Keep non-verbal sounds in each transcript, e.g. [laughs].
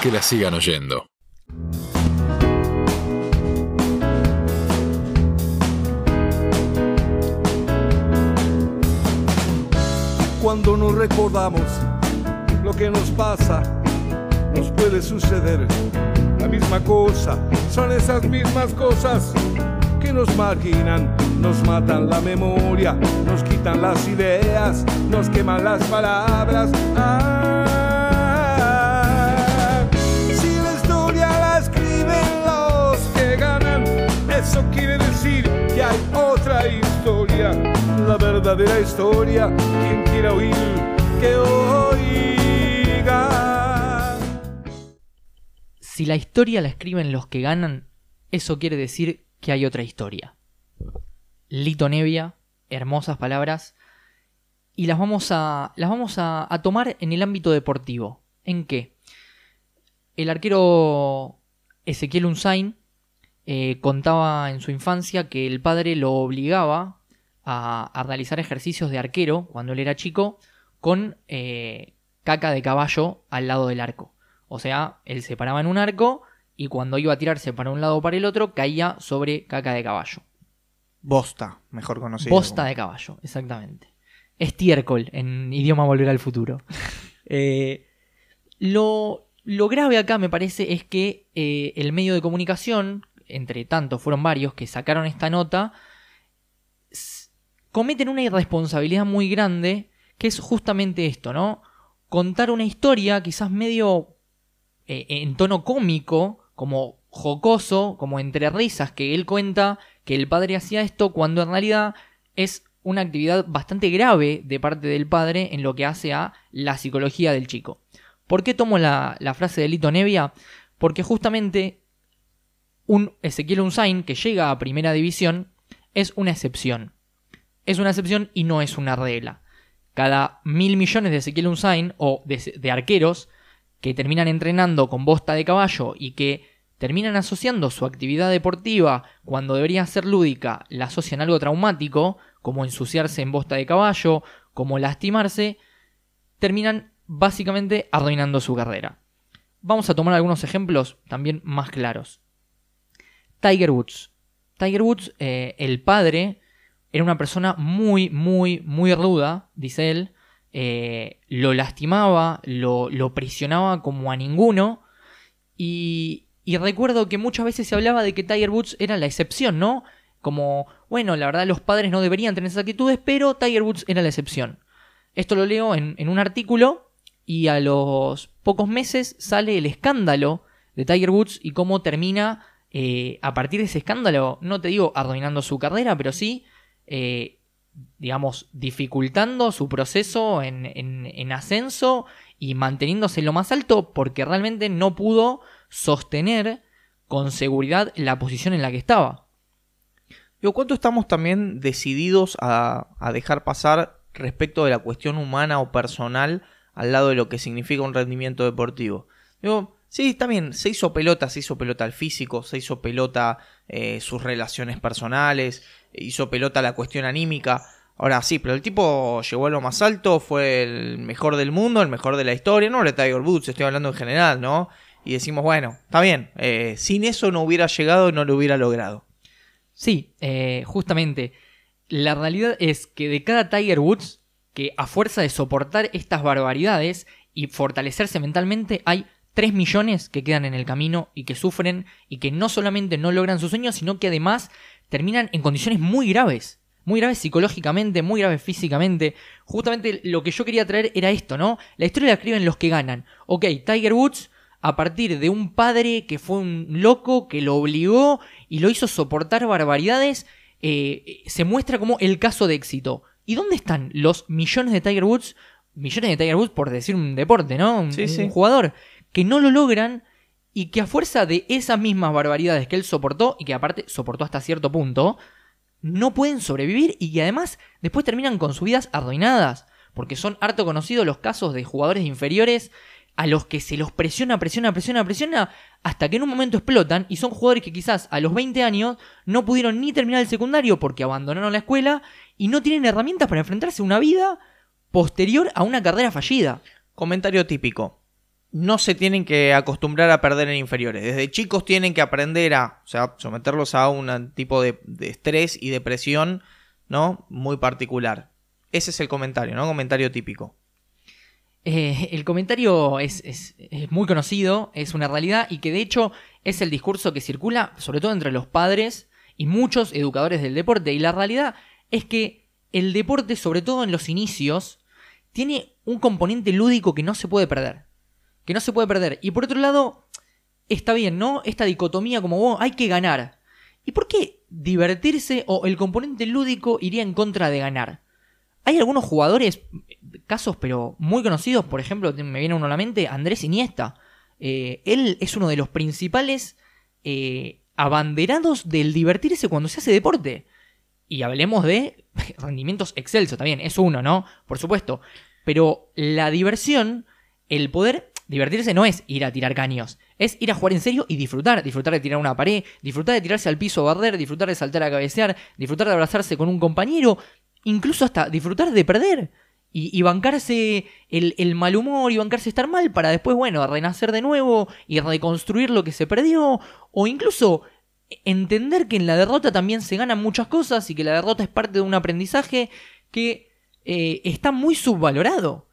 que la sigan oyendo. Cuando nos recordamos lo que nos pasa, nos puede suceder la misma cosa. Son esas mismas cosas que nos marginan, nos matan la memoria, nos quitan las ideas, nos queman las palabras. Ah, eso quiere decir que hay otra historia, la verdadera historia. Quien quiera oír, que oiga. Si la historia la escriben los que ganan, eso quiere decir que hay otra historia. Lito Nevia, hermosas palabras, y las vamos a, las vamos a, a tomar en el ámbito deportivo. ¿En qué? El arquero Ezequiel Unzain eh, contaba en su infancia que el padre lo obligaba a, a realizar ejercicios de arquero cuando él era chico con eh, caca de caballo al lado del arco. O sea, él se paraba en un arco y cuando iba a tirarse para un lado o para el otro caía sobre caca de caballo. Bosta, mejor conocido. Bosta de caballo, exactamente. Estiércol en idioma volver al futuro. [laughs] Eh, lo, lo grave acá me parece es que eh, el medio de comunicación, entre tanto fueron varios que sacaron esta nota, cometen una irresponsabilidad muy grande que es justamente esto, ¿no? Contar una historia quizás medio eh, en tono cómico, como jocoso, como entre risas, que él cuenta que el padre hacía esto cuando en realidad es una actividad bastante grave de parte del padre en lo que hace a la psicología del chico. ¿Por qué tomo la, la frase de Lito Nevia? Porque justamente un Ezequiel Unzain que llega a primera división es una excepción. Es una excepción y no es una regla. Cada mil millones de Ezequiel Unzain o de, de arqueros que terminan entrenando con bosta de caballo y que terminan asociando su actividad deportiva cuando debería ser lúdica, la asocian a algo traumático, como ensuciarse en bosta de caballo, como lastimarse, terminan básicamente arruinando su carrera. Vamos a tomar algunos ejemplos también más claros. Tiger Woods. Tiger Woods, eh, el padre, era una persona muy, muy, muy ruda, dice él. Eh, lo lastimaba, lo, lo presionaba como a ninguno. Y, y recuerdo que muchas veces se hablaba de que Tiger Woods era la excepción, ¿no? Como, bueno, la verdad los padres no deberían tener esas actitudes, pero Tiger Woods era la excepción. Esto lo leo en un artículo y a los pocos meses sale el escándalo de Tiger Woods y cómo termina eh, a partir de ese escándalo, no te digo arruinando su carrera, pero sí, eh, digamos, dificultando su proceso en, en, en ascenso y manteniéndose en lo más alto porque realmente no pudo sostener con seguridad la posición en la que estaba. Digo, ¿cuánto estamos también decididos a, a dejar pasar respecto de la cuestión humana o personal al lado de lo que significa un rendimiento deportivo? Digo, sí, también se hizo pelota, se hizo pelota al físico, se hizo pelota eh, sus relaciones personales, hizo pelota la cuestión anímica. Ahora sí, pero el tipo llegó a lo más alto, fue el mejor del mundo, el mejor de la historia, no de Tiger Woods, estoy hablando en general, ¿no? Y decimos, bueno, está bien, eh, sin eso no hubiera llegado, no lo hubiera logrado. Sí, eh, justamente. La realidad es que de cada Tiger Woods, que a fuerza de soportar estas barbaridades y fortalecerse mentalmente, hay 3 millones que quedan en el camino y que sufren y que no solamente no logran sus sueños, sino que además terminan en condiciones muy graves. Muy graves psicológicamente, muy graves físicamente. Justamente lo que yo quería traer era esto, ¿no? La historia la escriben los que ganan. Ok, Tiger Woods a partir de un padre que fue un loco, que lo obligó y lo hizo soportar barbaridades, eh, se muestra como el caso de éxito. ¿Y dónde están los millones de Tiger Woods? Millones de Tiger Woods por decir un deporte, ¿no? Un, Sí, un sí. jugador que no lo logran y que a fuerza de esas mismas barbaridades que él soportó y que aparte soportó hasta cierto punto, no pueden sobrevivir y que además después terminan con sus vidas arruinadas. Porque son harto conocidos los casos de jugadores inferiores a los que se los presiona, presiona, presiona, presiona, hasta que en un momento explotan y son jugadores que quizás a los 20 años no pudieron ni terminar el secundario porque abandonaron la escuela y no tienen herramientas para enfrentarse a una vida posterior a una carrera fallida. Comentario típico. No se tienen que acostumbrar a perder en inferiores. Desde chicos tienen que aprender a, o sea, someterlos a un tipo de, estrés y depresión, ¿no? Muy particular. Ese es el comentario, ¿no? Comentario típico. Eh, el comentario es, es- es muy conocido, es una realidad y que de hecho es el discurso que circula sobre todo entre los padres y muchos educadores del deporte. Y la realidad es que el deporte, sobre todo en los inicios, tiene un componente lúdico que no se puede perder. Que no se puede perder. Y por otro lado, está bien, ¿no? Esta dicotomía como vos, hay que ganar. ¿Y por qué divertirse o el componente lúdico iría en contra de ganar? Hay algunos jugadores, casos pero muy conocidos, por ejemplo, me viene uno a la mente, Andrés Iniesta. Eh, él es uno de los principales eh, abanderados del divertirse cuando se hace deporte. Y hablemos de [laughs] rendimientos excelsos también, es uno, ¿no? Por supuesto. Pero la diversión, el poder divertirse no es ir a tirar caños, es ir a jugar en serio y disfrutar. Disfrutar de tirar una pared, disfrutar de tirarse al piso a barrer, disfrutar de saltar a cabecear, disfrutar de abrazarse con un compañero, incluso hasta disfrutar de perder. Y, bancarse el, el mal humor y bancarse estar mal para después, bueno, renacer de nuevo y reconstruir lo que se perdió. O incluso entender que en la derrota también se ganan muchas cosas y que la derrota es parte de un aprendizaje que eh, está muy subvalorado.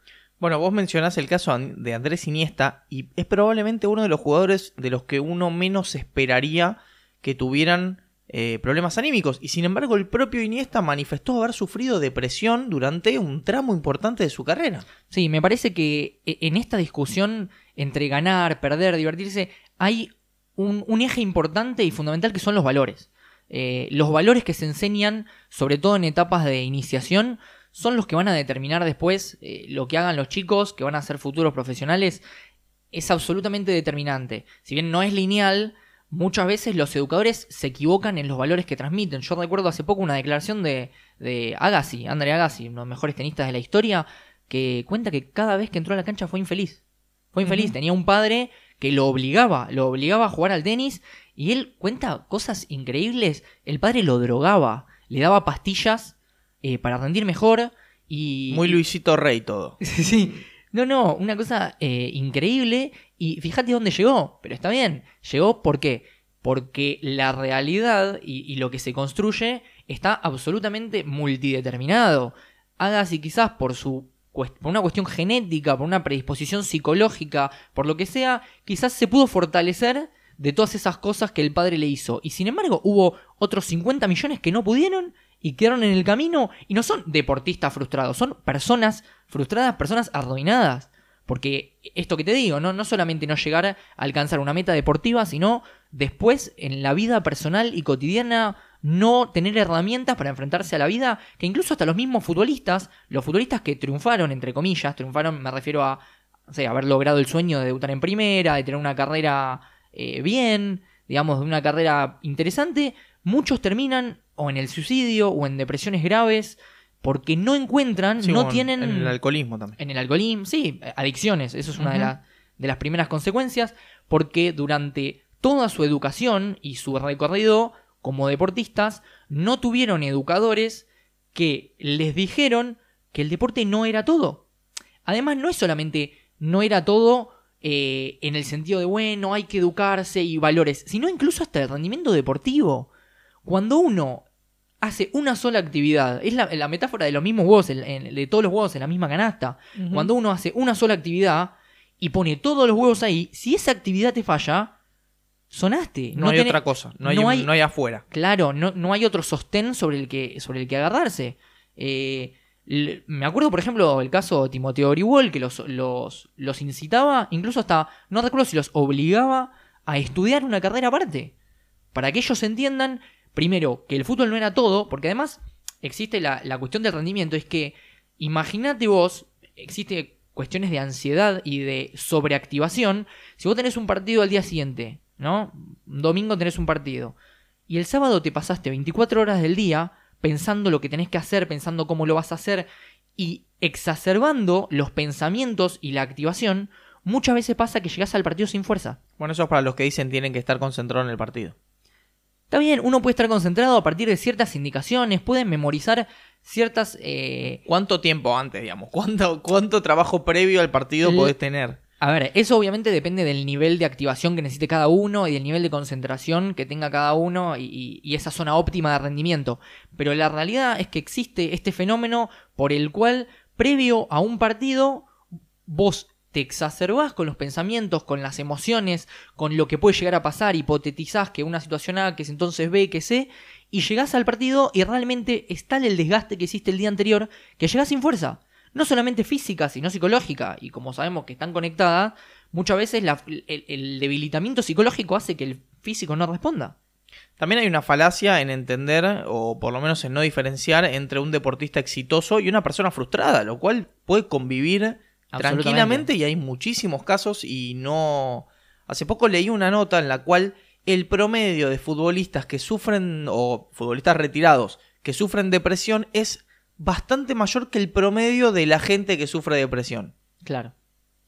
Bueno, vos mencionás el caso de Andrés Iniesta y es probablemente uno de los jugadores de los que uno menos esperaría que tuvieran eh, problemas anímicos. Y sin embargo, el propio Iniesta manifestó haber sufrido depresión durante un tramo importante de su carrera. Sí, me parece que e- en esta discusión entre ganar, perder, divertirse, hay un, un eje importante y fundamental que son los valores. Eh, los valores que se enseñan, sobre todo en etapas de iniciación, son los que van a determinar después eh, lo que hagan los chicos, que van a ser futuros profesionales. Es absolutamente determinante. Si bien no es lineal, muchas veces los educadores se equivocan en los valores que transmiten. Yo recuerdo hace poco una declaración de, de Agassi, André Agassi, uno de los mejores tenistas de la historia, que cuenta que cada vez que entró a la cancha fue infeliz. Fue infeliz, tenía un padre que lo obligaba, lo obligaba a jugar al tenis y él cuenta cosas increíbles. El padre lo drogaba, le daba pastillas eh, para rendir mejor y... Muy Luisito Rey todo. [laughs] Sí. No, no, una cosa eh, increíble. Y fíjate dónde llegó. Pero está bien. Llegó ¿por qué? Porque la realidad y, y lo que se construye está absolutamente multideterminado. Hágase quizás por su por una cuestión genética, por una predisposición psicológica, por lo que sea, quizás se pudo fortalecer de todas esas cosas que el padre le hizo. Y sin embargo, hubo otros 50 millones que no pudieron y quedaron en el camino y no son deportistas frustrados, son personas frustradas, personas arruinadas. Porque esto que te digo, ¿no? no solamente no llegar a alcanzar una meta deportiva, sino después en la vida personal y cotidiana no tener herramientas para enfrentarse a la vida, que incluso hasta los mismos futbolistas, los futbolistas que triunfaron, entre comillas, triunfaron, me refiero a, sé, haber logrado el sueño de debutar en primera, de tener una carrera eh, bien, digamos, de una carrera interesante, muchos terminan o en el suicidio o en depresiones graves porque no encuentran, Sí, no tienen... En el alcoholismo también. En el alcoholismo, sí, adicciones, eso es una de, Ujú. las- de las primeras consecuencias, porque durante toda su educación y su recorrido como deportistas, no tuvieron educadores que les dijeron que el deporte no era todo. Además, no es solamente no era todo eh, en el sentido de, bueno, hay que educarse y valores, sino incluso hasta el rendimiento deportivo. Cuando uno hace una sola actividad, es la, la metáfora de los mismos huevos, en- en- de todos los huevos en la misma canasta. Cuando uno hace una sola actividad y pone todos los huevos ahí, si esa actividad te falla, sonaste. no, hay tenés- otra cosa, no hay, no un- hay- no hay afuera. Claro, no, no hay otro sostén sobre el que, sobre el que agarrarse. Eh, me acuerdo, por ejemplo, el caso de Timoteo Orihuel, que los, los, los incitaba, incluso hasta, no recuerdo si los obligaba a estudiar una carrera aparte. Para que ellos entiendan, primero, que el fútbol no era todo, porque además existe la, cuestión del rendimiento, es que imagínate vos, existe cuestiones de ansiedad y de sobreactivación, si vos tenés un partido al día siguiente, ¿no? Domingo tenés un partido, y el sábado te pasaste 24 horas del día pensando lo que tenés que hacer, pensando cómo lo vas a hacer y exacerbando los pensamientos y la activación, muchas veces pasa que llegás al partido sin fuerza. Bueno, eso es para los que dicen tienen que estar concentrados en el partido. Está bien, uno puede estar concentrado a partir de ciertas indicaciones, puede memorizar ciertas... eh, ¿Cuánto tiempo antes, digamos? ¿Cuánto, cuánto trabajo previo al partido podés tener? A ver, eso obviamente depende del nivel de activación que necesite cada uno y del nivel de concentración que tenga cada uno y esa zona óptima de rendimiento. Pero la realidad es que existe este fenómeno por el cual, previo a un partido, vos te exacerbás con los pensamientos, con las emociones, con lo que puede llegar a pasar, hipotetizás que una situación A, que es entonces B, que C, y llegás al partido y realmente es tal el desgaste que hiciste el día anterior que llegás sin fuerza. No solamente física, sino psicológica. Y como sabemos que están conectadas, muchas veces el, debilitamiento psicológico hace que el físico no responda. También hay una falacia en entender, o por lo menos en no diferenciar, entre un deportista exitoso y una persona frustrada, lo cual puede convivir. Tranquilamente y hay muchísimos casos y no... Hace poco leí una nota en la cual el promedio de futbolistas que sufren, o futbolistas retirados, que sufren depresión es bastante mayor que el promedio de la gente que sufre depresión. Claro.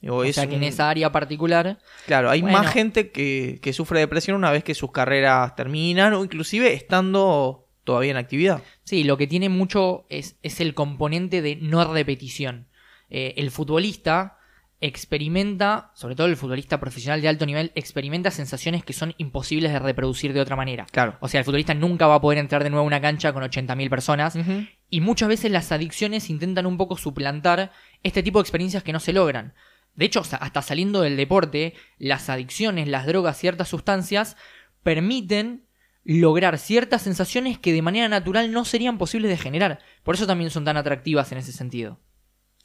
Digo, O sea que en esa área particular Claro, hay Bueno. más gente que, que sufre depresión una vez que sus carreras terminan o inclusive estando todavía en actividad. Sí, lo que tiene mucho es, es el componente de no repetición. Eh, el futbolista experimenta, sobre todo el futbolista profesional de alto nivel, experimenta sensaciones que son imposibles de reproducir de otra manera. Claro. O sea, el futbolista nunca va a poder entrar de nuevo a una cancha con 80.000 personas. Y muchas veces las adicciones intentan un poco suplantar este tipo de experiencias que no se logran. De hecho, hasta saliendo del deporte, las adicciones, las drogas, ciertas sustancias permiten lograr ciertas sensaciones que de manera natural no serían posibles de generar. Por eso también son tan atractivas en ese sentido.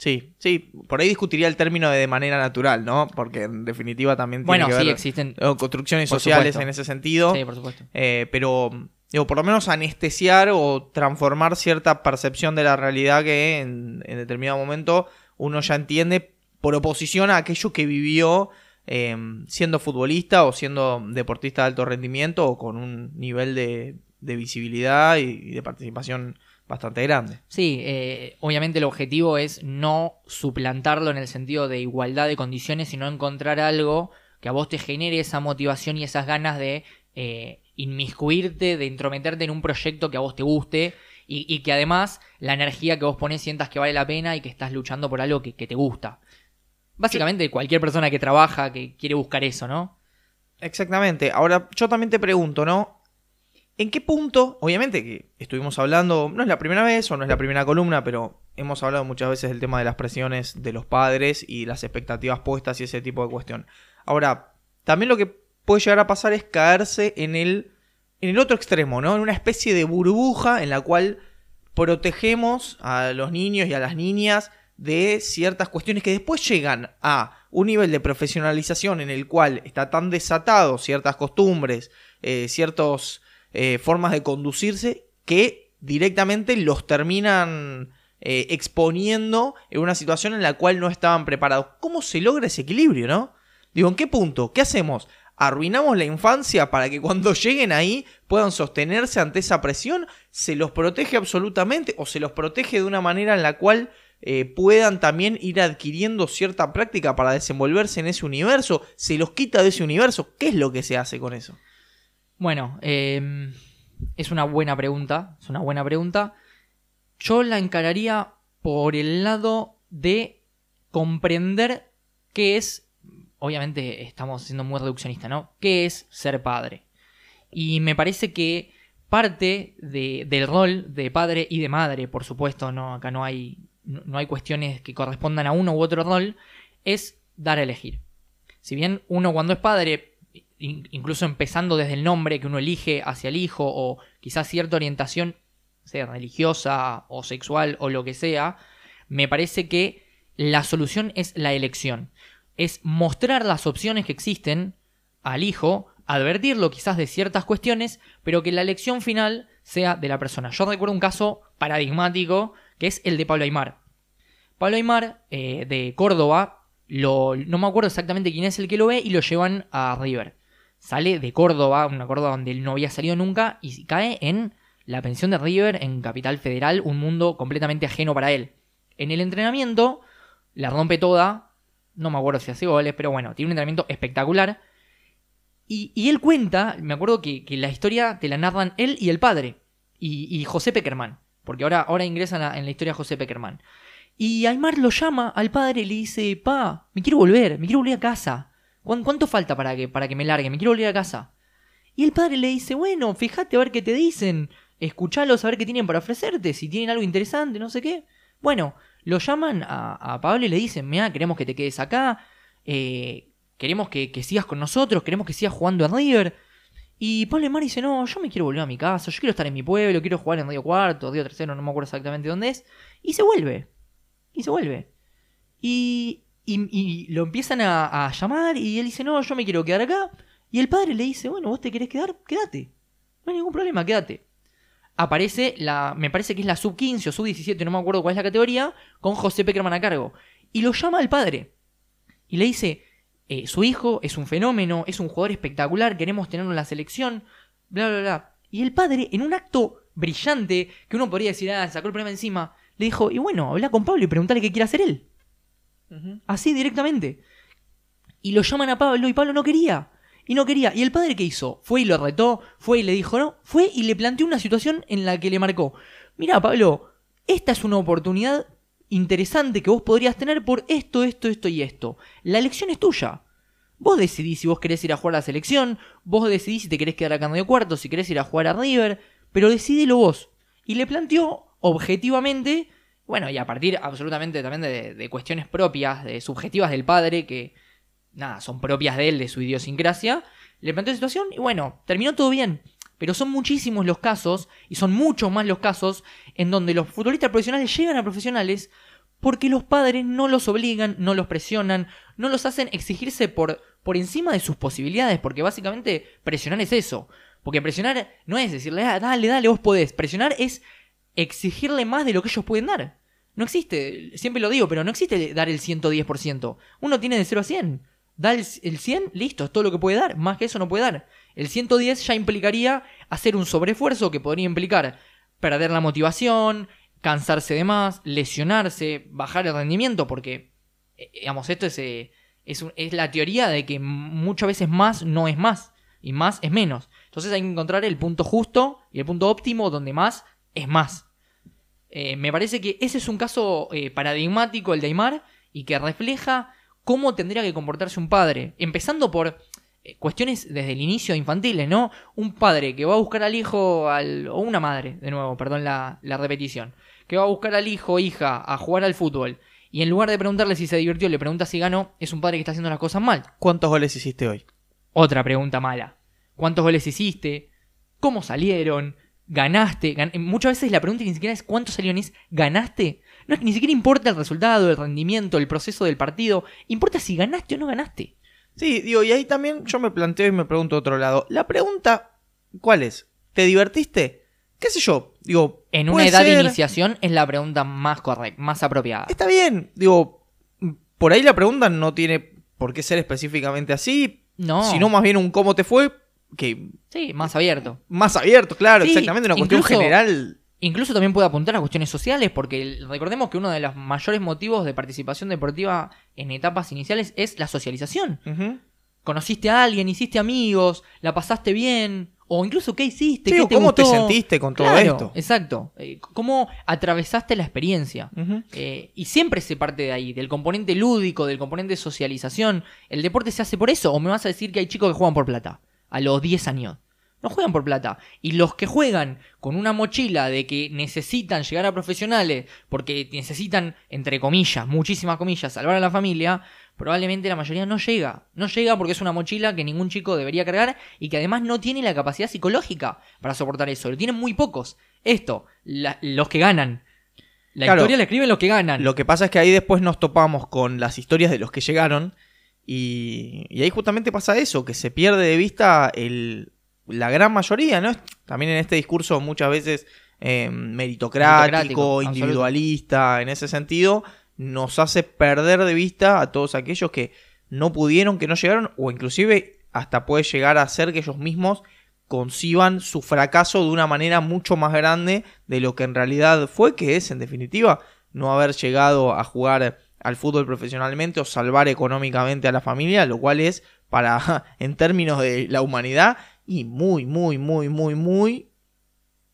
Sí, sí, por ahí discutiría el término de de manera natural, ¿no? Porque en definitiva también tiene Bueno, que sí, ver existen. eh, construcciones sociales supuesto. en ese sentido. Sí, por supuesto. Eh, pero, digo, por lo menos anestesiar o transformar cierta percepción de la realidad que en, en determinado momento uno ya entiende por oposición a aquello que vivió eh, siendo futbolista o siendo deportista de alto rendimiento o con un nivel de, de visibilidad y, y de participación bastante grande. Sí, eh, obviamente el objetivo es no suplantarlo en el sentido de igualdad de condiciones, sino encontrar algo que a vos te genere esa motivación y esas ganas de eh, inmiscuirte, de intrometerte en un proyecto que a vos te guste y, y que además la energía que vos pones sientas que vale la pena y que estás luchando por algo que, que te gusta. Básicamente cualquier persona que trabaja, que quiere buscar eso, ¿no? Exactamente. Ahora, yo también te pregunto, ¿no? ¿En qué punto, obviamente que estuvimos hablando, no es la primera vez o no es la primera columna, pero hemos hablado muchas veces del tema de las presiones de los padres y las expectativas puestas y ese tipo de cuestión. Ahora, también lo que puede llegar a pasar es caerse en el, en el otro extremo, ¿no? En una especie de burbuja en la cual protegemos a los niños y a las niñas de ciertas cuestiones que después llegan a un nivel de profesionalización en el cual está tan desatado ciertas costumbres, eh, ciertas eh, formas de conducirse que directamente los terminan eh, exponiendo en una situación en la cual no estaban preparados. ¿Cómo se logra ese equilibrio, no? Digo, ¿en qué punto? ¿Qué hacemos? ¿Arruinamos la infancia para que cuando [laughs] lleguen ahí puedan sostenerse ante esa presión? ¿Se los protege absolutamente o se los protege de una manera en la cual eh, puedan también ir adquiriendo cierta práctica para desenvolverse en ese universo? ¿Se los quita de ese universo? ¿Qué es lo que se hace con eso? Bueno, eh, es una buena pregunta. Es una buena pregunta. Yo la encararía por el lado de comprender qué es. Obviamente estamos siendo muy reduccionistas, ¿no? ¿Qué es ser padre? Y me parece que parte de- del rol de padre y de madre, por supuesto, no, acá no hay, no hay cuestiones que correspondan a uno u otro rol, es dar a elegir. Si bien uno cuando es padre incluso empezando desde el nombre que uno elige hacia el hijo o quizás cierta orientación, sea religiosa o sexual o lo que sea, me parece que la solución es la elección. Es mostrar las opciones que existen al hijo, advertirlo quizás de ciertas cuestiones, pero que la elección final sea de la persona. Yo recuerdo un caso paradigmático que es el de Pablo Aymar. Pablo Aymar, eh, de Córdoba, no me acuerdo exactamente quién es el que lo ve y lo llevan a River. Sale de Córdoba, una Córdoba donde él no había salido nunca, y cae en la pensión de River en Capital Federal, un mundo completamente ajeno para él. En el entrenamiento, la rompe toda, no me acuerdo si hace goles, pero bueno, tiene un entrenamiento espectacular. Y, él cuenta, me acuerdo que, la historia te la narran él y el padre, y, José Peckerman, porque ahora, ahora ingresa en la, en la historia José Peckerman. Y Aymar lo llama al padre y le dice, pa, me quiero volver, me quiero volver a casa. ¿Cuán- ¿Cuánto falta para que, para que me largue? Me quiero volver a casa. Y el padre le dice, bueno, fíjate a ver qué te dicen, escuchalos a ver qué tienen para ofrecerte, si tienen algo interesante, no sé qué. Bueno, lo llaman a, a Pablo y le dicen, mira, queremos que te quedes acá, eh, queremos que, que sigas con nosotros, queremos que sigas jugando en River. Y Pablo Aymar dice, no, yo me quiero volver a mi casa, yo quiero estar en mi pueblo, quiero jugar en Río Cuarto, Río Tercero, no me acuerdo exactamente dónde es. Y se vuelve. Y se vuelve. Y, y, lo empiezan a, a llamar y él dice, no, yo me quiero quedar acá. Y el padre le dice, bueno, vos te querés quedar, quédate. No hay ningún problema, quédate. Aparece la, me parece que es la sub 15 o sub 17, no me acuerdo cuál es la categoría, con José Peckerman a cargo. Y lo llama al padre. Y le dice, eh, su hijo es un fenómeno, es un jugador espectacular, queremos tenerlo en la selección, bla, bla, bla. Y el padre, en un acto brillante, que uno podría decir, ah, sacó el problema encima, le dijo, y bueno, habla con Pablo y preguntale qué quiere hacer él. Así directamente. Y lo llaman a Pablo y Pablo no quería. Y no quería. ¿Y el padre qué hizo? Fue y lo retó, fue y le dijo no, fue y le planteó una situación en la que le marcó. Mira, Pablo, esta es una oportunidad interesante que vos podrías tener por esto, esto, esto y esto. La elección es tuya. Vos decidís si vos querés ir a jugar a la selección, vos decidís si te querés quedar acá en medio cuarto, si querés ir a jugar a River, pero decidilo vos. Y le planteó objetivamente, bueno, y a partir absolutamente también de, cuestiones propias, de subjetivas del padre, que nada, son propias de él, de su idiosincrasia, le planteó la situación y bueno, terminó todo bien. Pero son muchísimos los casos, y son muchos más los casos, en donde los futbolistas profesionales llegan a profesionales porque los padres no los obligan, no los presionan, no los hacen exigirse por, por encima de sus posibilidades, porque básicamente presionar es eso. Porque presionar no es decirle, ah, dale, dale, vos podés. Presionar es exigirle más de lo que ellos pueden dar. No existe, siempre lo digo, pero no existe dar el 110%. Uno tiene de 0 a 100. Da el, el 100, listo, es todo lo que puede dar. Más que eso no puede dar. El 110 ya implicaría hacer un sobreesfuerzo que podría implicar perder la motivación, cansarse de más, lesionarse, bajar el rendimiento, porque, eh, digamos, esto es, eh, es, es la teoría de que muchas veces más no es más y más es menos. Entonces hay que encontrar el punto justo y el punto óptimo donde más es más. Eh, me parece que ese es un caso eh, paradigmático, el de Aymar, y que refleja cómo tendría que comportarse un padre. Empezando por eh, cuestiones desde el inicio infantiles, ¿no? Un padre que va a buscar al hijo, al, o una madre, de nuevo, perdón la, la repetición, que va a buscar al hijo o hija a jugar al fútbol. Y en lugar de preguntarle si se divirtió, le pregunta si ganó, es un padre que está haciendo las cosas mal. ¿Cuántos goles hiciste hoy? Otra pregunta mala. ¿Cuántos goles hiciste? ¿Cómo salieron? ¿Ganaste? Gan- Muchas veces la pregunta ni siquiera es cuántos salieron, es ¿ganaste? No, ni siquiera importa el resultado, el rendimiento, el proceso del partido. Importa si ganaste o no ganaste. Sí, digo, y ahí también yo me planteo y me pregunto de otro lado. La pregunta, ¿cuál es? ¿Te divertiste? ¿Qué sé yo? Digo, En una edad de iniciación es la pregunta más correcta, más apropiada. Está bien, digo, por ahí la pregunta no tiene por qué ser específicamente así, No. sino más bien un cómo te fue, que Sí, más abierto. más abierto, claro, Sí, exactamente, una cuestión incluso- general. Incluso también puede apuntar a cuestiones sociales, porque recordemos que uno de los mayores motivos de participación deportiva en etapas iniciales es la socialización. Conociste a alguien, hiciste amigos, la pasaste bien, o incluso qué hiciste, Sí, qué o te cómo te sentiste con todo Claro, esto. Exacto. Eh, cómo atravesaste la experiencia. Eh, y siempre se parte de ahí, del componente lúdico, del componente socialización. ¿El deporte se hace por eso? ¿O me vas a decir que hay chicos que juegan por plata? A los 10 años. No juegan por plata. Y los que juegan con una mochila de que necesitan llegar a profesionales, porque necesitan, entre comillas, muchísimas comillas, salvar a la familia, probablemente la mayoría no llega. No llega porque es una mochila que ningún chico debería cargar y que además no tiene la capacidad psicológica para soportar eso. Lo tienen muy pocos. Esto, la- los que ganan. La Claro. historia la escriben los que ganan. Lo que pasa es que ahí después nos topamos con las historias de los que llegaron y, y ahí justamente pasa eso, que se pierde de vista el, la gran mayoría, ¿no? También en este discurso muchas veces eh, meritocrático, Meritocrático, individualista, en ese sentido, nos hace perder de vista a todos aquellos que no pudieron, que no llegaron, o inclusive hasta puede llegar a ser que ellos mismos conciban su fracaso de una manera mucho más grande de lo que en realidad fue, que es en definitiva no haber llegado a jugar al fútbol profesionalmente o salvar económicamente a la familia, lo cual es para [laughs] en términos de la humanidad y muy muy muy muy muy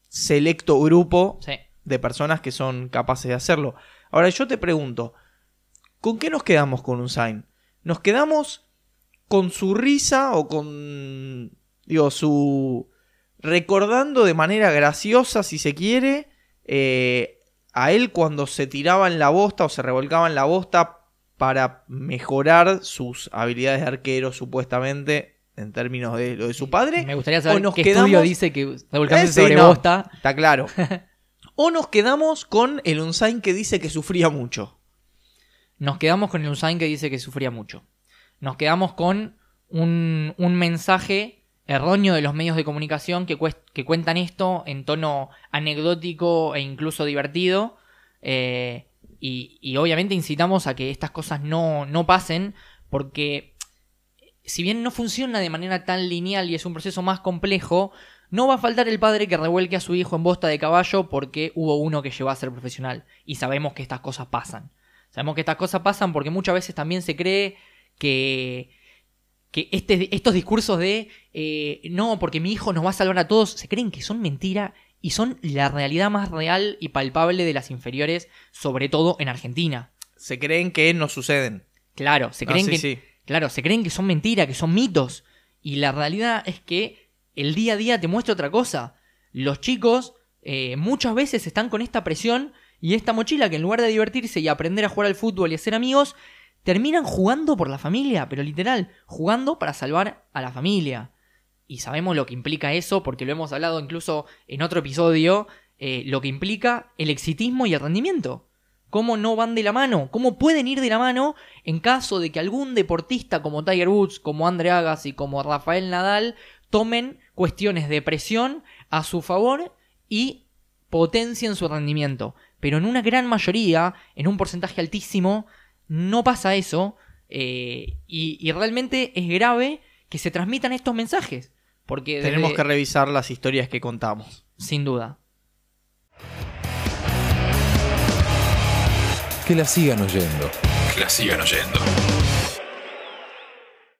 selecto grupo Sí. de personas que son capaces de hacerlo. Ahora yo te pregunto, ¿con qué nos quedamos con un sign? ¿Nos quedamos con su risa o con, digo, su... recordando de manera graciosa, si se quiere, eh, a él cuando se tiraba en la bosta o se revolcaba en la bosta para mejorar sus habilidades de arquero, supuestamente, en términos de lo de su padre. Me gustaría saber o nos qué quedamos- estudio dice que revolcándose Eh, sobre no. bosta. Está claro. [laughs] o nos quedamos con el Unsain que dice que sufría mucho. Nos quedamos con el Usain que dice que sufría mucho. Nos quedamos con un, un mensaje erróneo de los medios de comunicación que, cuentan esto en tono anecdótico e incluso divertido. Eh, y, y obviamente incitamos a que estas cosas no, no pasen porque si bien no funciona de manera tan lineal y es un proceso más complejo, no va a faltar el padre que revuelque a su hijo en bosta de caballo porque hubo uno que llegó a ser profesional. Y sabemos que estas cosas pasan. Sabemos que estas cosas pasan porque muchas veces también se cree que, que este, estos discursos de eh, no, porque mi hijo nos va a salvar a todos, se creen que son mentira y son la realidad más real y palpable de las inferiores, sobre todo en Argentina. Se creen que no suceden. Claro, se Ah, creen sí, que sí. Claro, se creen que son mentiras, que son mitos. Y la realidad es que el día a día te muestra otra cosa. Los chicos eh, muchas veces están con esta presión y esta mochila que en lugar de divertirse y aprender a jugar al fútbol y hacer amigos, terminan jugando por la familia, pero literal, jugando para salvar a la familia. Y sabemos lo que implica eso, porque lo hemos hablado incluso en otro episodio, eh, lo que implica el exitismo y el rendimiento. ¿Cómo no van de la mano? ¿Cómo pueden ir de la mano en caso de que algún deportista como Tiger Woods, como Andre Agassi, como Rafael Nadal tomen cuestiones de presión a su favor y potencien su rendimiento? Pero en una gran mayoría, en un porcentaje altísimo, no pasa eso eh, y, y realmente es grave que se transmitan estos mensajes. Porque Tenemos desde- que revisar las historias que contamos. Sin duda. Que la sigan oyendo. Que la sigan oyendo.